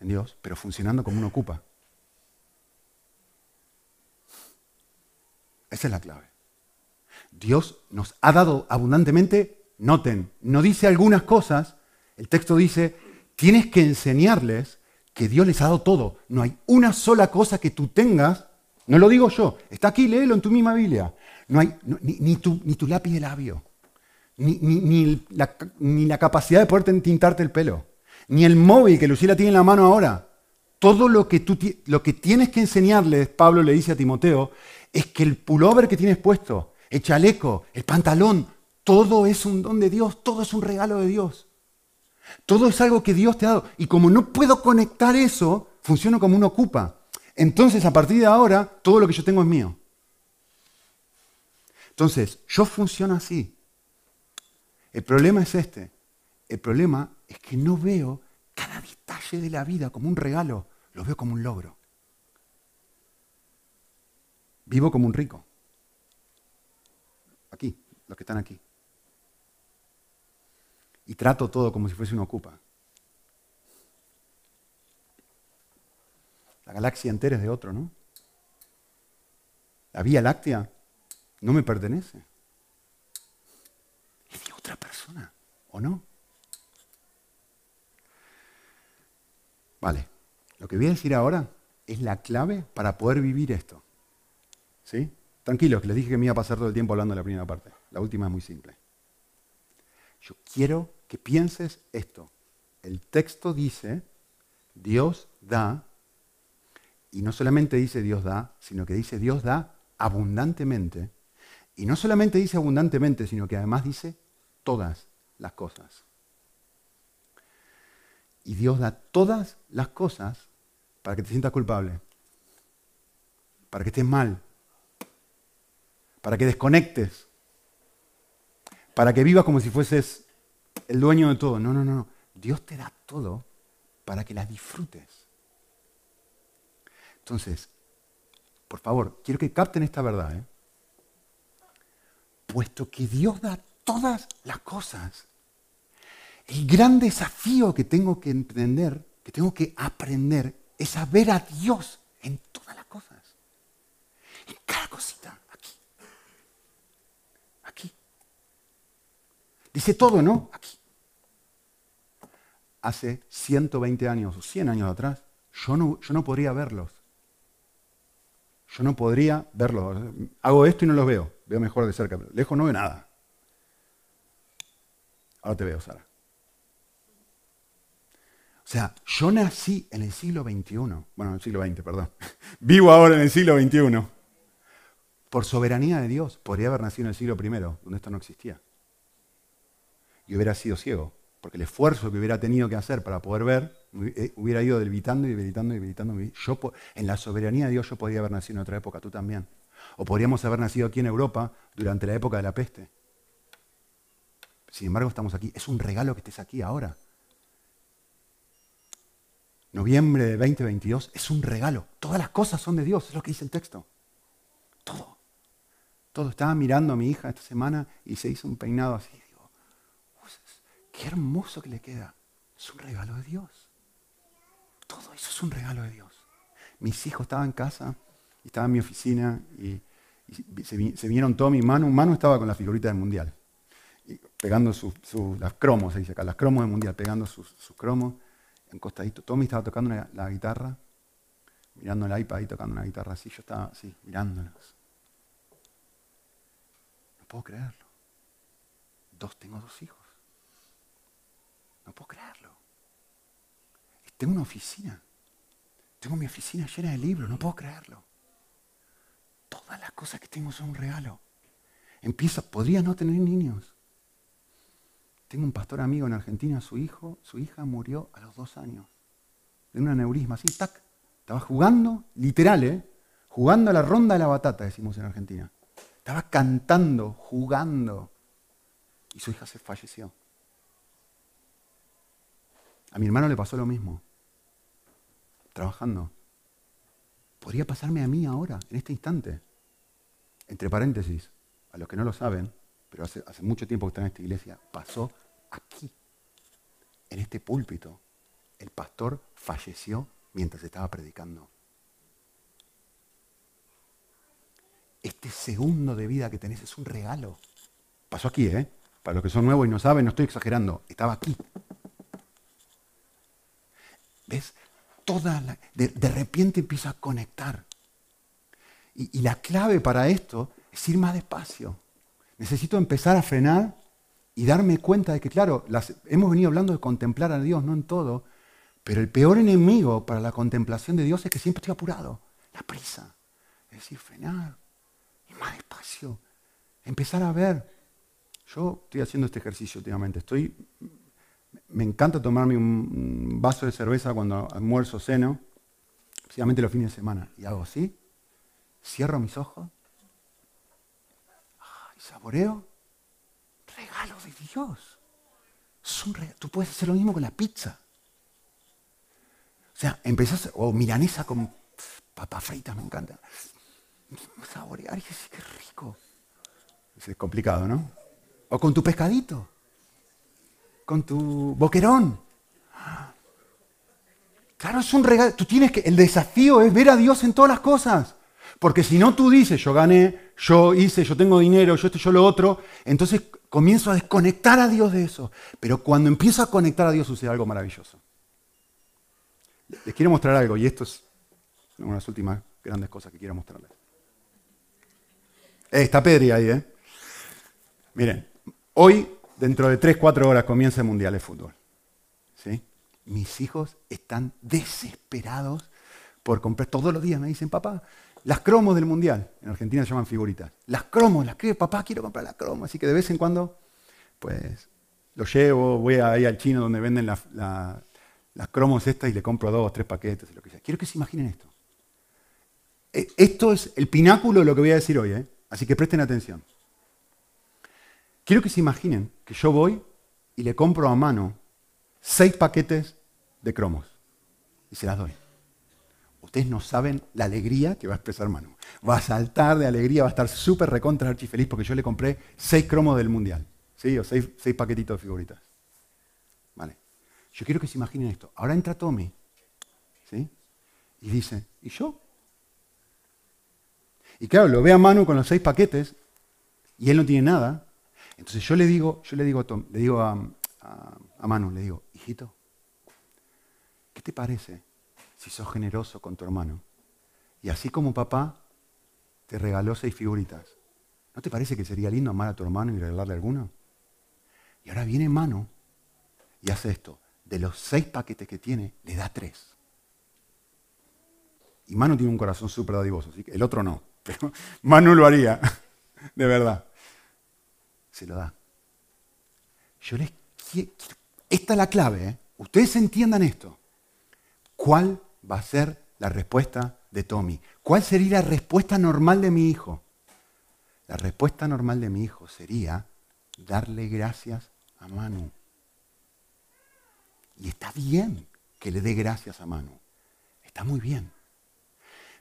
en Dios, pero funcionando como uno ocupa. Esa es la clave. Dios nos ha dado abundantemente, noten, no dice algunas cosas, el texto dice, tienes que enseñarles que Dios les ha dado todo. No hay una sola cosa que tú tengas, no lo digo yo, está aquí, léelo en tu misma Biblia. No hay ni, tu, ni, tu, lápiz de labio, ni, la, capacidad de poder tintarte el pelo, ni el móvil que Lucila tiene en la mano ahora. Todo lo que, lo que tienes que enseñarles, Pablo le dice a Timoteo, es que el pullover que tienes puesto, el chaleco, el pantalón, todo es un don de Dios, todo es un regalo de Dios. Todo es algo que Dios te ha dado. Y como no puedo conectar eso, funciono como uno ocupa. Entonces, a partir de ahora, todo lo que yo tengo es mío. Entonces, yo funciono así. El problema es este. El problema es que no veo cada detalle de la vida como un regalo, lo veo como un logro. Vivo como un rico. Aquí, los que están aquí. Y trato todo como si fuese una ocupa. La galaxia entera es de otro, ¿no? La Vía Láctea no me pertenece. Es de otra persona, ¿o no? Vale, lo que voy a decir ahora es la clave para poder vivir esto. ¿Sí? Tranquilos, que les dije que me iba a pasar todo el tiempo hablando de la primera parte. La última es muy simple. Yo quiero que pienses esto. El texto dice, Dios da, y no solamente dice Dios da, sino que dice Dios da abundantemente. Y no solamente dice abundantemente, sino que además dice todas las cosas. Y Dios da todas las cosas para que te sientas culpable, para que estés mal, para que desconectes, para que vivas como si fueses el dueño de todo. No, no, no. Dios te da todo para que las disfrutes. Entonces, por favor, quiero que capten esta verdad. ¿eh? Puesto que Dios da todas las cosas, el gran desafío que tengo que entender, que tengo que aprender, es a ver a Dios en todas las cosas. En cada cosita, aquí. Aquí. Dice todo, ¿no? Aquí. Hace 120 años o 100 años atrás, yo no, yo no podría verlos. Yo no podría verlos. Hago esto y no los veo. Veo mejor de cerca, pero lejos no veo nada. Ahora te veo, Sara. O sea, yo nací en el siglo XXI, bueno, en el siglo XX, perdón. Vivo ahora en el siglo XXI. Por soberanía de Dios, podría haber nacido en el siglo I, donde esto no existía. Y hubiera sido ciego, porque el esfuerzo que hubiera tenido que hacer para poder ver eh, hubiera ido debilitando y debilitando y debilitando. Yo, en la soberanía de Dios yo podría haber nacido en otra época, tú también. O podríamos haber nacido aquí en Europa durante la época de la peste. Sin embargo, estamos aquí. Es un regalo que estés aquí ahora noviembre de 2022, es un regalo. Todas las cosas son de Dios, es lo que dice el texto. Todo. Todo. Estaba mirando a mi hija esta semana y se hizo un peinado así. Qué hermoso que le queda. Es un regalo de Dios. Todo eso es un regalo de Dios. Mis hijos estaban en casa y estaba en mi oficina y, se, vinieron todos mis manos. Mano estaba con la figurita del mundial. Y pegando sus, las cromos, se dice acá, las cromos del mundial, pegando sus, cromos encostadito. Tommy estaba tocando la, guitarra, mirando el iPad y tocando una guitarra así. Yo estaba así, mirándolos. No puedo creerlo. Dos, tengo dos hijos. No puedo creerlo. Tengo una oficina. Tengo mi oficina llena de libros. No puedo creerlo. Todas las cosas que tengo son un regalo. Empieza, podría no tener niños. Tengo un pastor amigo en Argentina, su hijo, su hija murió a los dos años. De un aneurisma, así, tac. Estaba jugando, literal, ¿eh? Jugando a la ronda de la batata, decimos en Argentina. Estaba cantando, jugando. Y su hija se falleció. A mi hermano le pasó lo mismo. Trabajando. Podría pasarme a mí ahora, en este instante. Entre paréntesis, a los que no lo saben, pero hace, mucho tiempo que está en esta iglesia, pasó aquí, en este púlpito. El pastor falleció mientras estaba predicando. Este segundo de vida que tenés es un regalo. Pasó aquí, ¿eh? Para los que son nuevos y no saben, no estoy exagerando. Estaba aquí. ¿Ves? Toda la- de, de repente empieza a conectar. Y, y la clave para esto es ir más despacio. Necesito empezar a frenar y darme cuenta de que, claro, las- hemos venido hablando de contemplar a Dios, no en todo, pero el peor enemigo para la contemplación de Dios es que siempre estoy apurado, la prisa. Es decir, frenar, ir más despacio, empezar a ver. Yo estoy haciendo este ejercicio últimamente, estoy me encanta tomarme un, vaso de cerveza cuando almuerzo, ceno, especialmente los fines de semana. Y hago así, cierro mis ojos ah, y saboreo. Regalo de Dios. Es un Tú puedes hacer lo mismo con la pizza. O sea, empezás, o milanesa con papas fritas, me encanta. Saborear y decir, qué rico. Es complicado, ¿no? O con tu pescadito con tu boquerón. Claro, es un regalo. Tú tienes que. El desafío es ver a Dios en todas las cosas. Porque si no tú dices, yo gané, yo hice, yo tengo dinero, yo esto, yo lo otro, entonces comienzo a desconectar a Dios de eso. Pero cuando empiezo a conectar a Dios sucede algo maravilloso. Les quiero mostrar algo, y esto es una de las últimas grandes cosas que quiero mostrarles. Eh, está Pedri ahí, ¿eh? Miren, hoy, dentro de 3, 4 horas, comienza el Mundial de Fútbol. ¿Sí? Mis hijos están desesperados por comprar. Todos los días me dicen, papá, las cromos del Mundial. En Argentina se llaman figuritas. Las cromos, las que, papá, quiero comprar las cromos. Así que de vez en cuando, pues, lo llevo, voy ahí al chino donde venden la- la- las cromos estas y le compro dos, tres paquetes, lo que sea. Quiero que se imaginen esto. Eh, Esto es el pináculo de lo que voy a decir hoy, ¿eh? Así que presten atención. Quiero que se imaginen que yo voy y le compro a mano seis paquetes de cromos y se las doy. Ustedes no saben la alegría que va a expresar Manu. Va a saltar de alegría, va a estar súper recontra archifeliz porque yo le compré seis cromos del mundial. ¿Sí? O seis, seis paquetitos de figuritas. Vale. Yo quiero que se imaginen esto. Ahora entra Tommy. ¿Sí? Y dice, ¿y yo? Y claro, lo ve a Manu con los seis paquetes y él no tiene nada. Entonces yo le digo, yo le digo, a Tom- le digo a, Manu, le digo, hijito, ¿qué te parece si sos generoso con tu hermano? Y así como papá te regaló seis figuritas, ¿no te parece que sería lindo amar a tu hermano y regalarle alguno? Y ahora viene Manu y hace esto. De los seis paquetes que tiene, le da tres. Y Manu tiene un corazón súper dadivoso, así que el otro no. Pero Manu lo haría, de verdad. Se lo da. Yo les qui- Esta es la clave, ¿eh? Ustedes entiendan esto. ¿Cuál va a ser la respuesta de Tommy? ¿Cuál sería la respuesta normal de mi hijo? La respuesta normal de mi hijo sería darle gracias a Manu. Y está bien que le dé gracias a Manu. Está muy bien.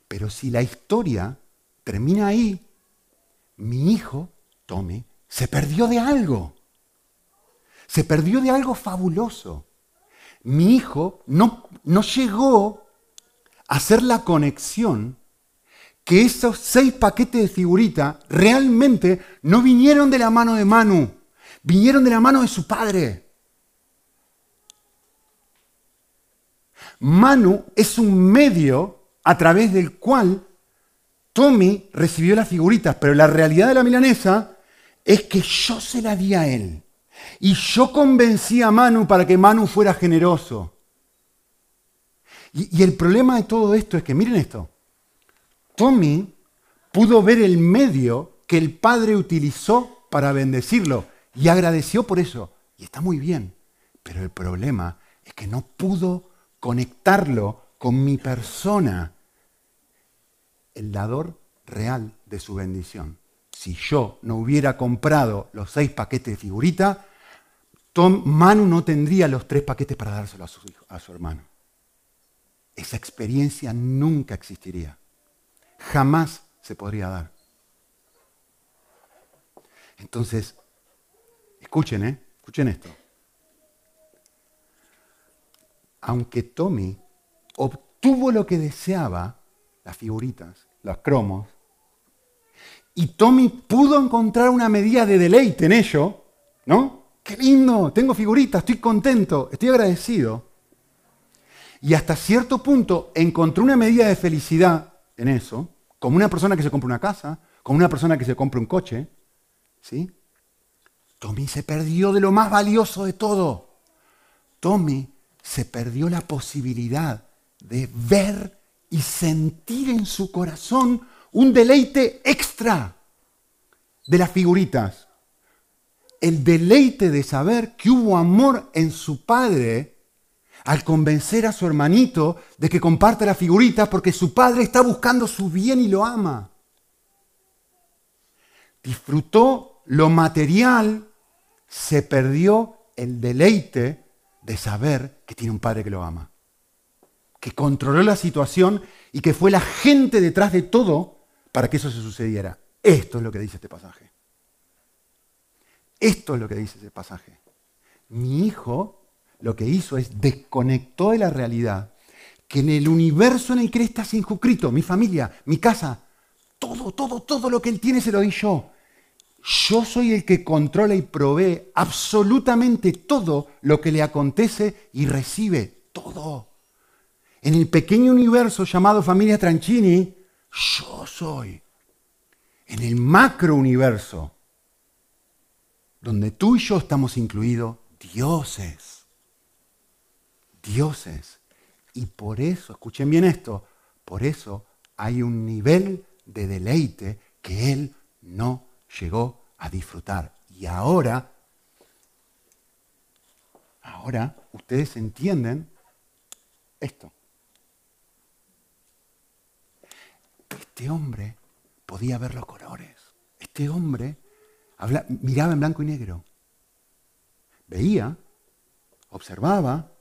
Pero si la historia termina ahí, mi hijo, Tommy, se perdió de algo. Se perdió de algo fabuloso. Mi hijo no, no llegó a hacer la conexión que esos seis paquetes de figurita realmente no vinieron de la mano de Manu, vinieron de la mano de su padre. Manu es un medio a través del cual Tommy recibió las figuritas, pero la realidad de la milanesa es que yo se la di a él. Y yo convencí a Manu para que Manu fuera generoso. Y, y el problema de todo esto es que, miren esto, Tommy pudo ver el medio que el padre utilizó para bendecirlo y agradeció por eso. Y está muy bien, pero el problema es que no pudo conectarlo con mi persona, el dador real de su bendición. Si yo no hubiera comprado los seis paquetes de figurita, Tom, Manu no tendría los tres paquetes para dárselo a su, a su hermano. Esa experiencia nunca existiría. Jamás se podría dar. Entonces, escuchen, ¿eh? Escuchen esto. Aunque Tommy obtuvo lo que deseaba, las figuritas, los cromos, y Tommy pudo encontrar una medida de deleite en ello, ¿no? Qué lindo, tengo figuritas, estoy contento, estoy agradecido. Y hasta cierto punto encontró una medida de felicidad en eso, como una persona que se compra una casa, como una persona que se compra un coche, ¿sí? Tommy se perdió de lo más valioso de todo. Tommy se perdió la posibilidad de ver y sentir en su corazón un deleite extra de las figuritas. El deleite de saber que hubo amor en su padre al convencer a su hermanito de que comparte las figuritas porque su padre está buscando su bien y lo ama. Disfrutó lo material, se perdió el deleite de saber que tiene un padre que lo ama, que controló la situación y que fue la gente detrás de todo para que eso se sucediera. Esto es lo que dice este pasaje. Esto es lo que dice ese pasaje. Mi hijo lo que hizo es desconectó de la realidad que en el universo en el que él está circunscrito, mi familia, mi casa, todo, todo, todo lo que él tiene se lo di yo. Yo soy el que controla y provee absolutamente todo lo que le acontece y recibe todo. En el pequeño universo llamado familia Tranchini, yo soy. En el macro universo, donde tú y yo estamos incluidos, dioses. Dioses. Y por eso, escuchen bien esto, por eso hay un nivel de deleite que él no llegó a disfrutar. Y ahora, ahora ustedes entienden esto. Este hombre podía ver los colores. Este hombre miraba en blanco y negro. Veía, observaba,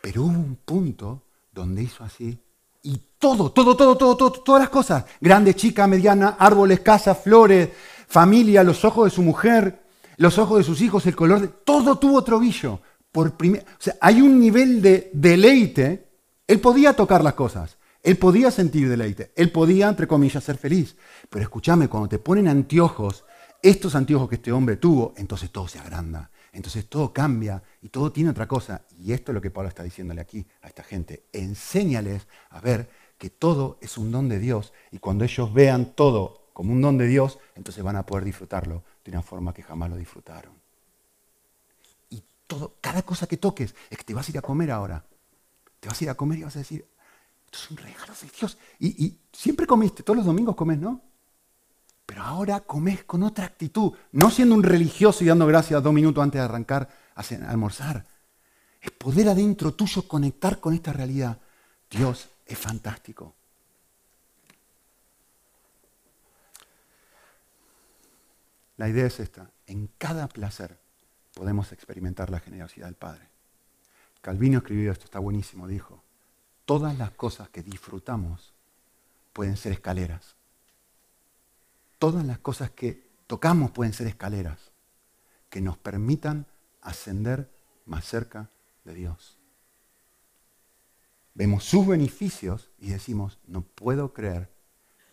pero hubo un punto donde hizo así y todo, todo, todo, todo, todo, todas las cosas, grande, chica, mediana, árboles, casas, flores, familia, los ojos de su mujer, los ojos de sus hijos, el color de todo tuvo otro brillo. Por primer, hay un nivel de deleite. Él podía tocar las cosas, él podía sentir deleite, él podía, entre comillas, ser feliz. Pero escúchame, cuando te ponen anteojos, estos anteojos que este hombre tuvo, entonces todo se agranda. Entonces todo cambia y todo tiene otra cosa. Y esto es lo que Pablo está diciéndole aquí a esta gente. Enséñales a ver que todo es un don de Dios. Y cuando ellos vean todo como un don de Dios, entonces van a poder disfrutarlo de una forma que jamás lo disfrutaron. Y todo, cada cosa que toques, es que te vas a ir a comer ahora. Te vas a ir a comer y vas a decir, esto es un regalo de Dios. Y, y siempre comiste, todos los domingos comes, ¿no? Pero ahora comes con otra actitud, no siendo un religioso y dando gracias dos minutos antes de arrancar a almorzar. Es poder adentro tuyo conectar con esta realidad. Dios es fantástico. La idea es esta. En cada placer podemos experimentar la generosidad del Padre. Calvino escribió esto, está buenísimo, dijo, todas las cosas que disfrutamos pueden ser escaleras. Todas las cosas que tocamos pueden ser escaleras que nos permitan ascender más cerca de Dios. Vemos sus beneficios y decimos, no puedo creer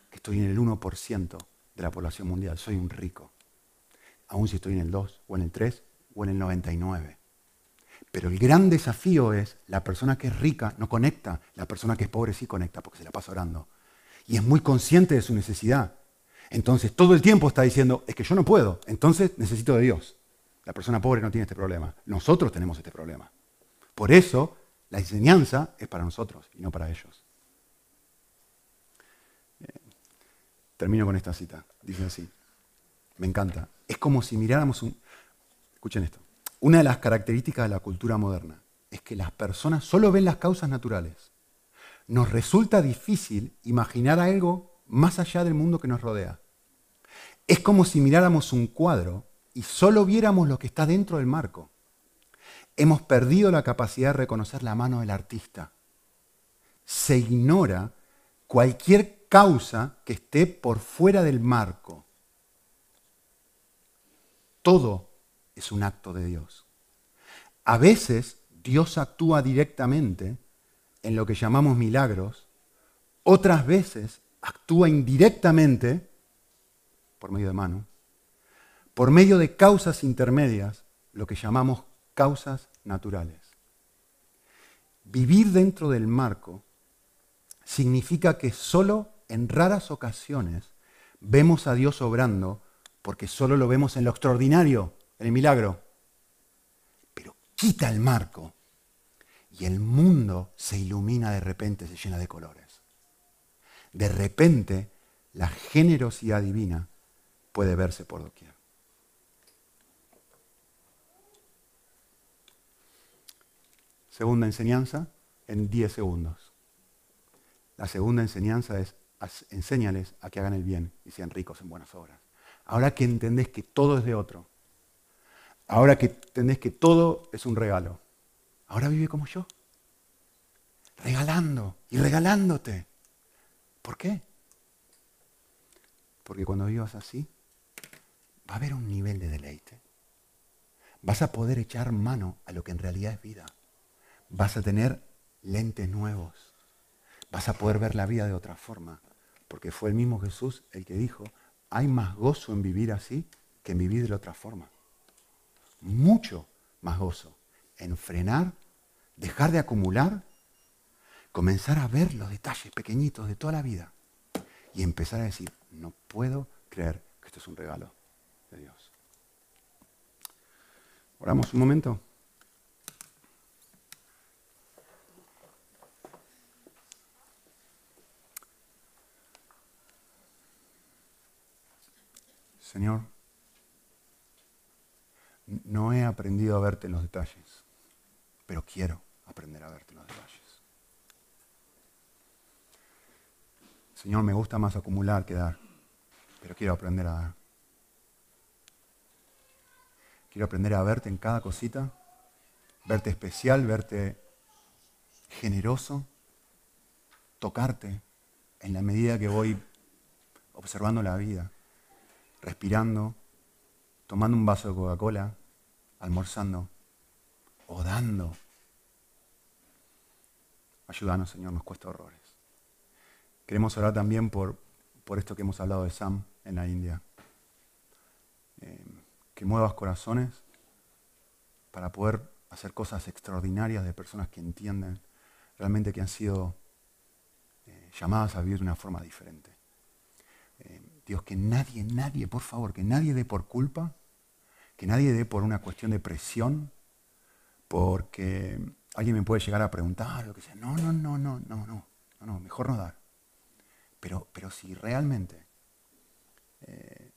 que estoy en el 1% de la población mundial, soy un rico. Aún si estoy en el 2 o en el 3 o en el 99. Pero el gran desafío es, la persona que es rica no conecta, la persona que es pobre sí conecta porque se la pasa orando. Y es muy consciente de su necesidad. Entonces todo el tiempo está diciendo, es que yo no puedo, entonces necesito de Dios. La persona pobre no tiene este problema. Nosotros tenemos este problema. Por eso la enseñanza es para nosotros y no para ellos. Termino con esta cita. Dice así. Me encanta. Es como si miráramos un... Escuchen esto. Una de las características de la cultura moderna es que las personas solo ven las causas naturales. Nos resulta difícil imaginar algo más allá del mundo que nos rodea. Es como si miráramos un cuadro y solo viéramos lo que está dentro del marco. Hemos perdido la capacidad de reconocer la mano del artista. Se ignora cualquier causa que esté por fuera del marco. Todo es un acto de Dios. A veces Dios actúa directamente en lo que llamamos milagros, otras veces actúa indirectamente por medio de mano, por medio de causas intermedias, lo que llamamos causas naturales. Vivir dentro del marco significa que solo en raras ocasiones vemos a Dios obrando porque solo lo vemos en lo extraordinario, en el milagro. Pero quita el marco y el mundo se ilumina de repente, se llena de colores. De repente la generosidad divina puede verse por doquier. Segunda enseñanza en 10 segundos. La segunda enseñanza es enséñales a que hagan el bien y sean ricos en buenas obras. Ahora que entendés que todo es de otro, ahora que entendés que todo es un regalo, ahora vive como yo, regalando y regalándote. ¿Por qué? Porque cuando vivas así, va a haber un nivel de deleite. Vas a poder echar mano a lo que en realidad es vida. Vas a tener lentes nuevos. Vas a poder ver la vida de otra forma. Porque fue el mismo Jesús el que dijo, hay más gozo en vivir así que en vivir de la otra forma. Mucho más gozo en frenar, dejar de acumular, comenzar a ver los detalles pequeñitos de toda la vida y empezar a decir, no puedo creer que esto es un regalo de Dios. Oramos un momento. Señor, no he aprendido a verte en los detalles, pero quiero aprender a verte en los detalles. Señor, me gusta más acumular que dar, pero quiero aprender a dar. Quiero aprender a verte en cada cosita, verte especial, verte generoso, tocarte en la medida que voy observando la vida respirando, tomando un vaso de Coca-Cola, almorzando o dando. Ayúdanos, Señor, nos cuesta horrores. Queremos orar también por, por esto que hemos hablado de Sam en la India. Eh, que muevas corazones para poder hacer cosas extraordinarias de personas que entienden realmente que han sido eh, llamadas a vivir de una forma diferente. Eh, Dios, que nadie, nadie, por favor, que nadie dé por culpa, que nadie dé por una cuestión de presión, porque alguien me puede llegar a preguntar, lo que sea. No, no, no, no, no, no, no, no mejor no dar. Pero, pero si realmente eh,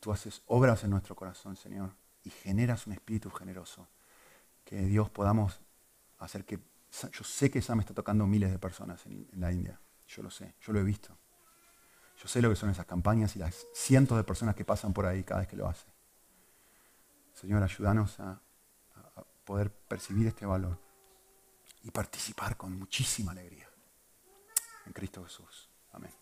tú haces obras en nuestro corazón, Señor, y generas un espíritu generoso, que Dios podamos hacer que... Yo sé que Sam está tocando miles de personas en la India, yo lo sé, yo lo he visto. Yo sé lo que son esas campañas y las cientos de personas que pasan por ahí cada vez que lo hacen. Señor, ayúdanos a, poder percibir este valor y participar con muchísima alegría. En Cristo Jesús. Amén.